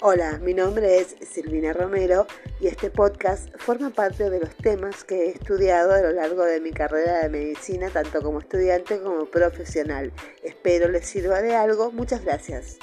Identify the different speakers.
Speaker 1: Hola, mi nombre es Silvina Romero y este podcast forma parte de los temas que he estudiado a lo largo de mi carrera de medicina, tanto como estudiante como profesional. Espero les sirva de algo. Muchas gracias.